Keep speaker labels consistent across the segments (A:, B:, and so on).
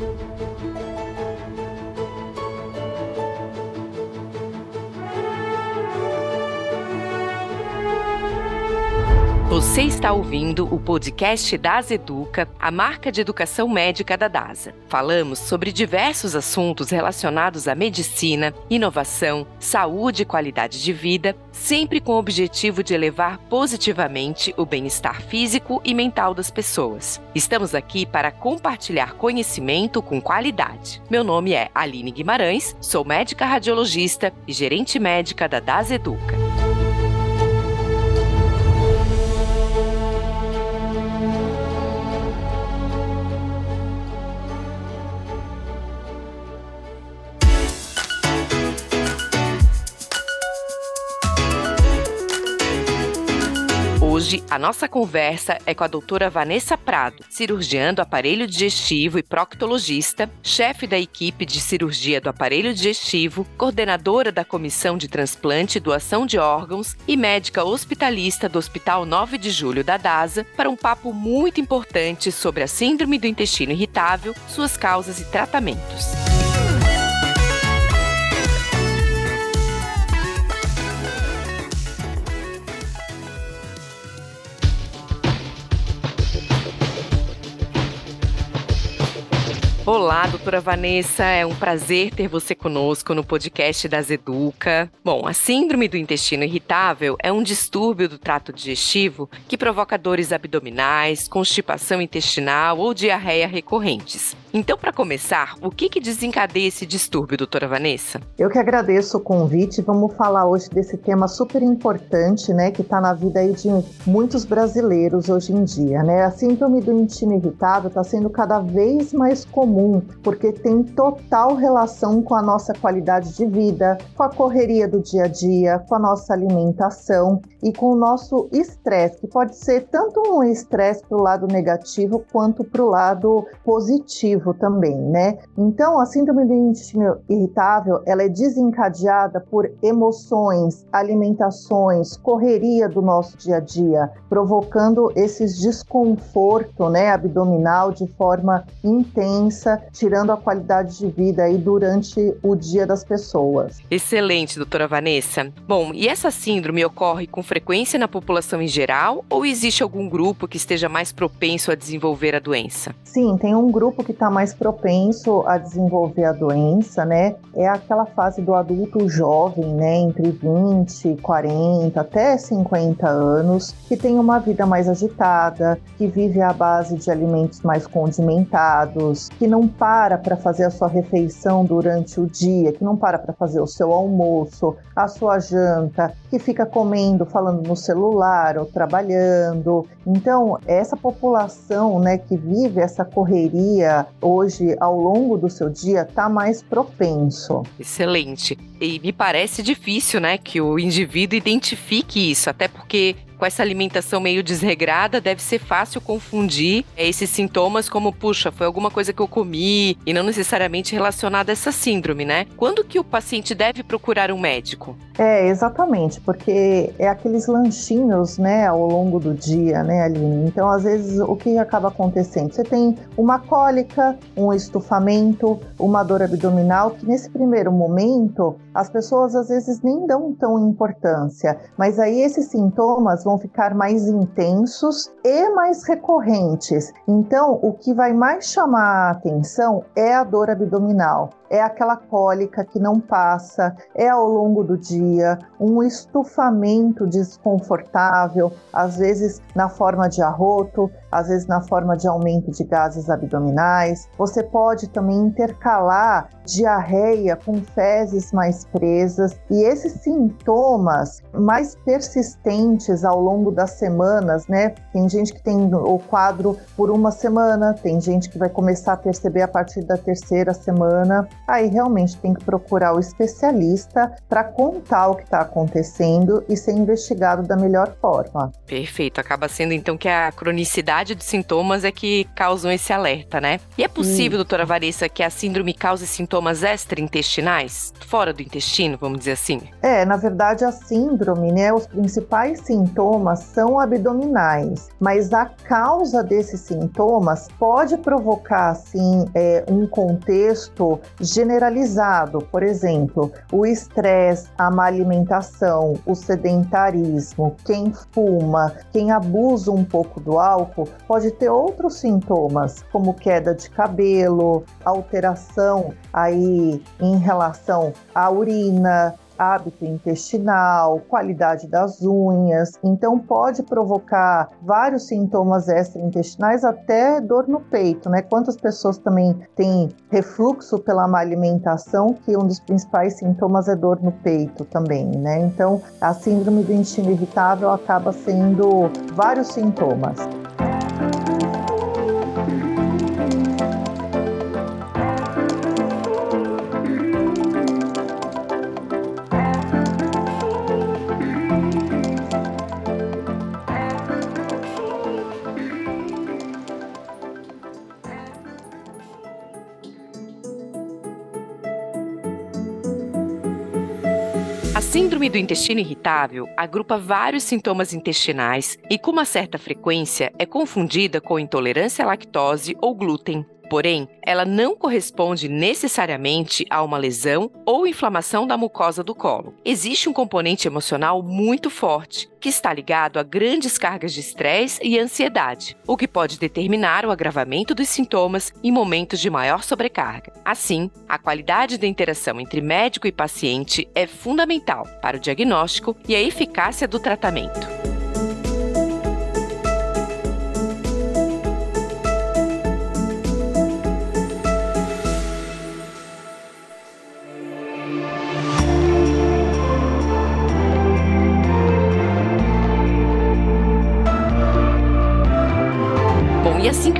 A: thank you Você está ouvindo o podcast Das Educa, a marca de educação médica da DASA. Falamos sobre diversos assuntos relacionados à medicina, inovação, saúde e qualidade de vida, sempre com o objetivo de elevar positivamente o bem-estar físico e mental das pessoas. Estamos aqui para compartilhar conhecimento com qualidade. Meu nome é Aline Guimarães, sou médica radiologista e gerente médica da DAS Educa. Hoje, a nossa conversa é com a doutora Vanessa Prado, cirurgiã do aparelho digestivo e proctologista, chefe da equipe de cirurgia do aparelho digestivo, coordenadora da comissão de transplante e doação de órgãos e médica hospitalista do Hospital 9 de Julho da DASA, para um papo muito importante sobre a síndrome do intestino irritável, suas causas e tratamentos. Olá, doutora Vanessa, é um prazer ter você conosco no podcast das Educa. Bom, a síndrome do intestino irritável é um distúrbio do trato digestivo que provoca dores abdominais, constipação intestinal ou diarreia recorrentes. Então, para começar, o que, que desencadeia esse distúrbio, doutora Vanessa?
B: Eu que agradeço o convite. Vamos falar hoje desse tema super importante, né, que está na vida aí de muitos brasileiros hoje em dia, né? A síndrome do intestino irritável está sendo cada vez mais comum, porque tem total relação com a nossa qualidade de vida, com a correria do dia a dia, com a nossa alimentação e com o nosso estresse, que pode ser tanto um estresse para o lado negativo quanto para o lado positivo também, né? Então, a síndrome do intestino irritável, ela é desencadeada por emoções, alimentações, correria do nosso dia a dia, provocando esses desconforto, né, abdominal de forma intensa, tirando a qualidade de vida aí durante o dia das pessoas.
A: Excelente, doutora Vanessa. Bom, e essa síndrome ocorre com frequência na população em geral ou existe algum grupo que esteja mais propenso a desenvolver a doença?
B: Sim, tem um grupo que está mais propenso a desenvolver a doença, né, é aquela fase do adulto jovem, né, entre 20, 40 até 50 anos, que tem uma vida mais agitada, que vive à base de alimentos mais condimentados, que não para para fazer a sua refeição durante o dia, que não para para fazer o seu almoço, a sua janta, que fica comendo, falando no celular ou trabalhando. Então, essa população, né, que vive essa correria hoje ao longo do seu dia está mais propenso.
A: Excelente. E me parece difícil, né, que o indivíduo identifique isso, até porque com essa alimentação meio desregrada, deve ser fácil confundir esses sintomas como, puxa, foi alguma coisa que eu comi e não necessariamente relacionada a essa síndrome, né? Quando que o paciente deve procurar um médico?
B: É, exatamente, porque é aqueles lanchinhos, né, ao longo do dia, né, Aline? Então, às vezes, o que acaba acontecendo? Você tem uma cólica, um estufamento, uma dor abdominal, que nesse primeiro momento as pessoas às vezes nem dão tão importância, mas aí esses sintomas vão ficar mais intensos e mais recorrentes. Então, o que vai mais chamar a atenção é a dor abdominal é aquela cólica que não passa, é ao longo do dia, um estufamento desconfortável, às vezes na forma de arroto, às vezes na forma de aumento de gases abdominais. Você pode também intercalar diarreia com fezes mais presas e esses sintomas mais persistentes ao longo das semanas, né? Tem gente que tem o quadro por uma semana, tem gente que vai começar a perceber a partir da terceira semana aí realmente tem que procurar o especialista para contar o que está acontecendo e ser investigado da melhor forma.
A: Perfeito. Acaba sendo então que a cronicidade intensidade dos sintomas é que causam esse alerta, né? E é possível, hum. doutora Vanessa, que a síndrome cause sintomas extraintestinais? Fora do intestino, vamos dizer assim?
B: É, na verdade, a síndrome, né? Os principais sintomas são abdominais, mas a causa desses sintomas pode provocar, assim, é, um contexto generalizado. Por exemplo, o estresse, a má alimentação, o sedentarismo, quem fuma, quem abusa um pouco do álcool, pode ter outros sintomas, como queda de cabelo, alteração aí em relação à urina, hábito intestinal, qualidade das unhas. Então, pode provocar vários sintomas extraintestinais, até dor no peito, né? Quantas pessoas também têm refluxo pela má alimentação, que um dos principais sintomas é dor no peito também, né? Então, a síndrome do intestino irritável acaba sendo vários sintomas.
A: A síndrome do intestino irritável agrupa vários sintomas intestinais e, com uma certa frequência, é confundida com intolerância à lactose ou glúten. Porém, ela não corresponde necessariamente a uma lesão ou inflamação da mucosa do colo. Existe um componente emocional muito forte, que está ligado a grandes cargas de estresse e ansiedade, o que pode determinar o agravamento dos sintomas em momentos de maior sobrecarga. Assim, a qualidade da interação entre médico e paciente é fundamental para o diagnóstico e a eficácia do tratamento.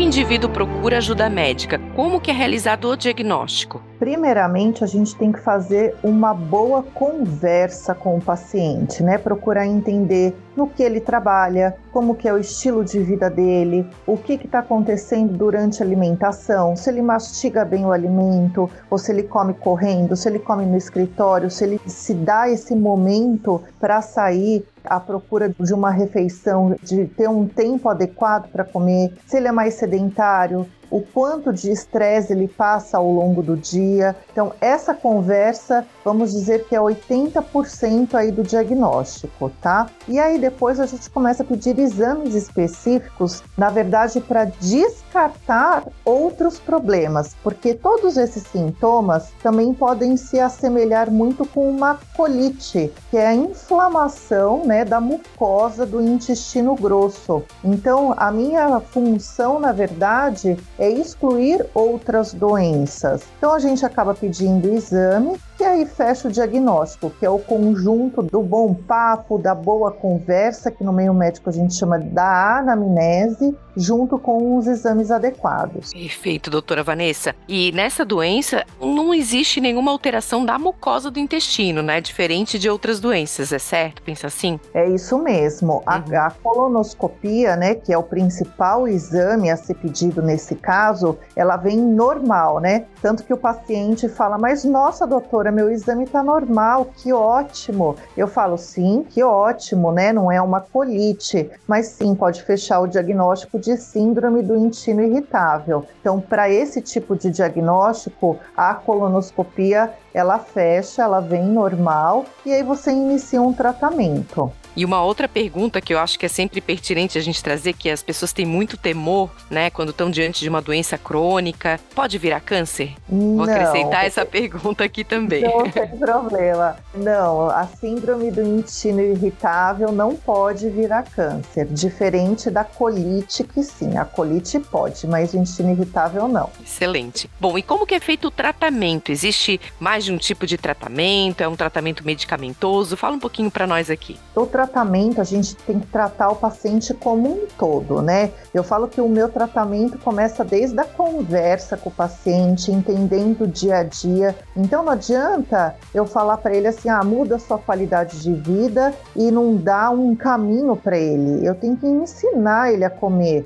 A: Indivíduo procura ajuda médica, como que é realizado o diagnóstico?
B: Primeiramente, a gente tem que fazer uma boa conversa com o paciente, né? Procurar entender no que ele trabalha, como que é o estilo de vida dele, o que está acontecendo durante a alimentação, se ele mastiga bem o alimento, ou se ele come correndo, se ele come no escritório, se ele se dá esse momento para sair à procura de uma refeição, de ter um tempo adequado para comer, se ele é mais sedentário, o quanto de estresse ele passa ao longo do dia. Então, essa conversa, vamos dizer que é 80% aí do diagnóstico, tá? E aí depois a gente começa a pedir exames específicos, na verdade, para descartar outros problemas, porque todos esses sintomas também podem se assemelhar muito com uma colite, que é a inflamação, né, da mucosa do intestino grosso. Então, a minha função, na verdade, é excluir outras doenças. Então a gente acaba pedindo exame que aí fecha o diagnóstico, que é o conjunto do bom papo, da boa conversa, que no meio médico a gente chama da anamnese, junto com os exames adequados.
A: Perfeito, doutora Vanessa. E nessa doença não existe nenhuma alteração da mucosa do intestino, né? Diferente de outras doenças, é certo? Pensa assim?
B: É isso mesmo. Uhum. A, a colonoscopia, né, que é o principal exame a ser pedido nesse caso, ela vem normal, né? Tanto que o paciente fala, mas nossa, doutora, meu exame está normal, que ótimo. Eu falo, sim, que ótimo, né? Não é uma colite, mas sim pode fechar o diagnóstico de síndrome do intestino irritável. Então, para esse tipo de diagnóstico, a colonoscopia ela fecha, ela vem normal e aí você inicia um tratamento.
A: E uma outra pergunta que eu acho que é sempre pertinente a gente trazer, que as pessoas têm muito temor, né, quando estão diante de uma doença crônica, pode virar câncer?
B: Não.
A: Vou acrescentar essa pergunta aqui também.
B: Não tem problema. Não, a síndrome do intestino irritável não pode virar câncer, diferente da colite, que sim, a colite pode, mas o intestino irritável não.
A: Excelente. Bom, e como que é feito o tratamento? Existe mais de um tipo de tratamento? É um tratamento medicamentoso? Fala um pouquinho para nós aqui.
B: O tratamento, a gente tem que tratar o paciente como um todo, né? Eu falo que o meu tratamento começa desde a conversa com o paciente, entendendo o dia a dia. Então não adianta eu falar para ele assim, ah, muda a sua qualidade de vida e não dá um caminho para ele. Eu tenho que ensinar ele a comer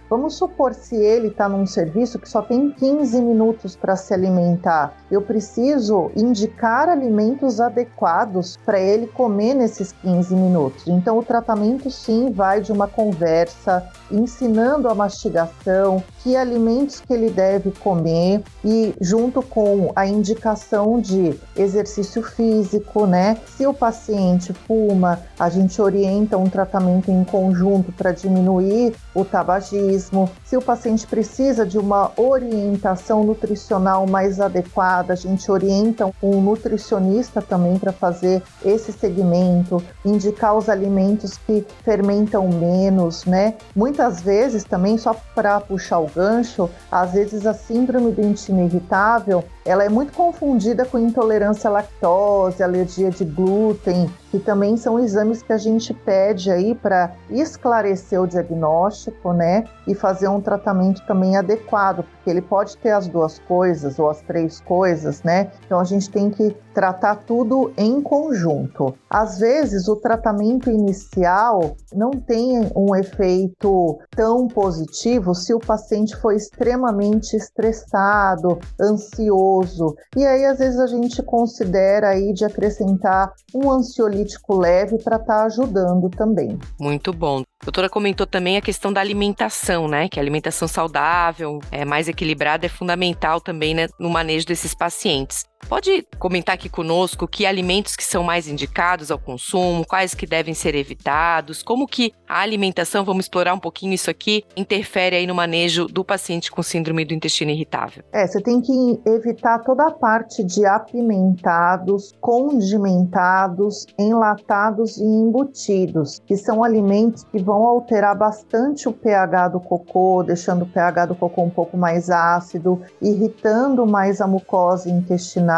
B: Vamos supor se ele está num serviço que só tem 15 minutos para se alimentar. Eu preciso indicar alimentos adequados para ele comer nesses 15 minutos. Então, o tratamento sim vai de uma conversa, ensinando a mastigação, que alimentos que ele deve comer e junto com a indicação de exercício físico, né? Se o paciente fuma, a gente orienta um tratamento em conjunto para diminuir o tabagismo. Se o paciente precisa de uma orientação nutricional mais adequada, a gente orienta um nutricionista também para fazer esse segmento, indicar os alimentos que fermentam menos, né? Muitas vezes também só para puxar o gancho, às vezes a síndrome do intestino irritável, ela é muito confundida com intolerância à lactose, alergia de glúten, que também são exames que a gente pede aí para esclarecer o diagnóstico, né, e fazer um tratamento também adequado, porque ele pode ter as duas coisas ou as três coisas, né? Então a gente tem que tratar tudo em conjunto. Às vezes o tratamento inicial não tem um efeito tão positivo se o paciente foi extremamente estressado, ansioso, e aí às vezes a gente considera aí de acrescentar um ansiolítico leve para estar tá ajudando também.
A: Muito bom. A doutora comentou também a questão da alimentação, né? Que a alimentação saudável, é mais equilibrada, é fundamental também né, no manejo desses pacientes. Pode comentar aqui conosco que alimentos que são mais indicados ao consumo, quais que devem ser evitados, como que a alimentação, vamos explorar um pouquinho isso aqui, interfere aí no manejo do paciente com síndrome do intestino irritável.
B: É, você tem que evitar toda a parte de apimentados, condimentados, enlatados e embutidos, que são alimentos que vão alterar bastante o pH do cocô, deixando o pH do cocô um pouco mais ácido, irritando mais a mucosa intestinal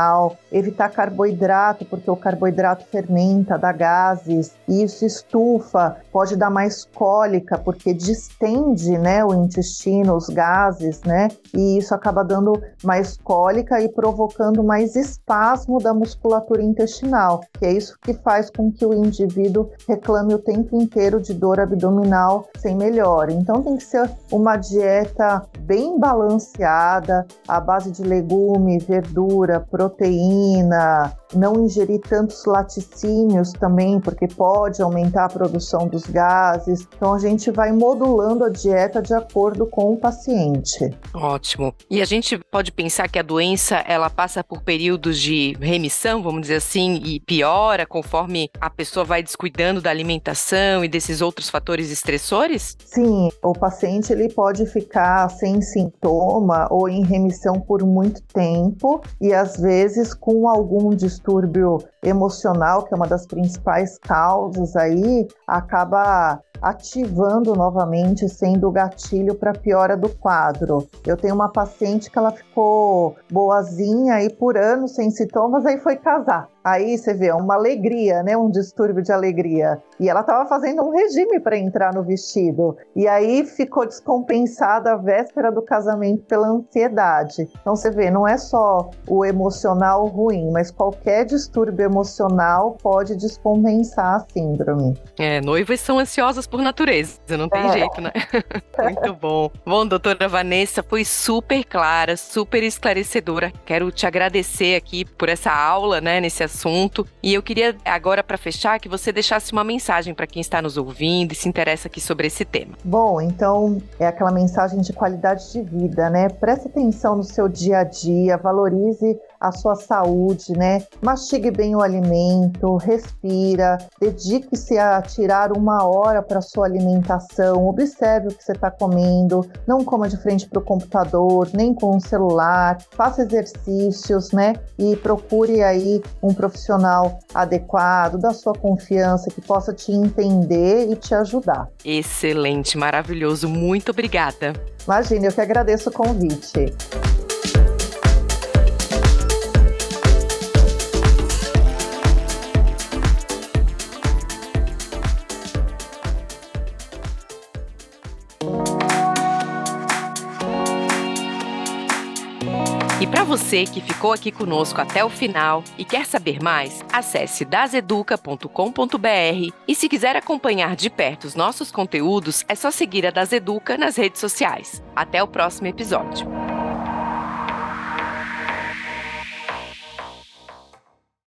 B: evitar carboidrato, porque o carboidrato fermenta, dá gases, e isso estufa, pode dar mais cólica, porque distende né, o intestino, os gases, né? E isso acaba dando mais cólica e provocando mais espasmo da musculatura intestinal, que é isso que faz com que o indivíduo reclame o tempo inteiro de dor abdominal sem melhora. Então tem que ser uma dieta bem balanceada, à base de legume, verdura, proteína, não ingerir tantos laticínios também, porque pode aumentar a produção dos gases. Então a gente vai modulando a dieta de acordo com o paciente.
A: Ótimo. E a gente pode pensar que a doença ela passa por períodos de remissão, vamos dizer assim, e piora conforme a pessoa vai descuidando da alimentação e desses outros fatores estressores?
B: Sim, o paciente ele pode ficar sem sintoma ou em remissão por muito tempo e às vezes com algum distúrbio distúrbio emocional, que é uma das principais causas aí, acaba ativando novamente, sendo o gatilho para piora do quadro. Eu tenho uma paciente que ela ficou boazinha aí por anos sem sintomas, aí foi casar. Aí você vê uma alegria, né? Um distúrbio de alegria. E ela estava fazendo um regime para entrar no vestido. E aí ficou descompensada a véspera do casamento pela ansiedade. Então você vê, não é só o emocional ruim, mas qualquer distúrbio emocional pode descompensar a síndrome.
A: É, noivas são ansiosas por natureza, não tem é. jeito, né? Muito bom. Bom, doutora Vanessa, foi super clara, super esclarecedora. Quero te agradecer aqui por essa aula, né, nesse assunto. E eu queria agora, para fechar, que você deixasse uma mensagem para quem está nos ouvindo e se interessa aqui sobre esse tema.
B: Bom, então é aquela mensagem de qualidade de vida, né? Preste atenção no seu dia a dia, valorize a sua saúde, né? Mastigue bem o alimento, respira, dedique-se a tirar uma hora para sua alimentação, observe o que você está comendo, não coma de frente para o computador, nem com o celular, faça exercícios, né? E procure aí um profissional adequado, da sua confiança, que possa te entender e te ajudar.
A: Excelente, maravilhoso, muito obrigada.
B: Imagina, eu que agradeço o convite.
A: Para você que ficou aqui conosco até o final e quer saber mais, acesse daseduca.com.br e se quiser acompanhar de perto os nossos conteúdos, é só seguir a Daseduca nas redes sociais. Até o próximo episódio.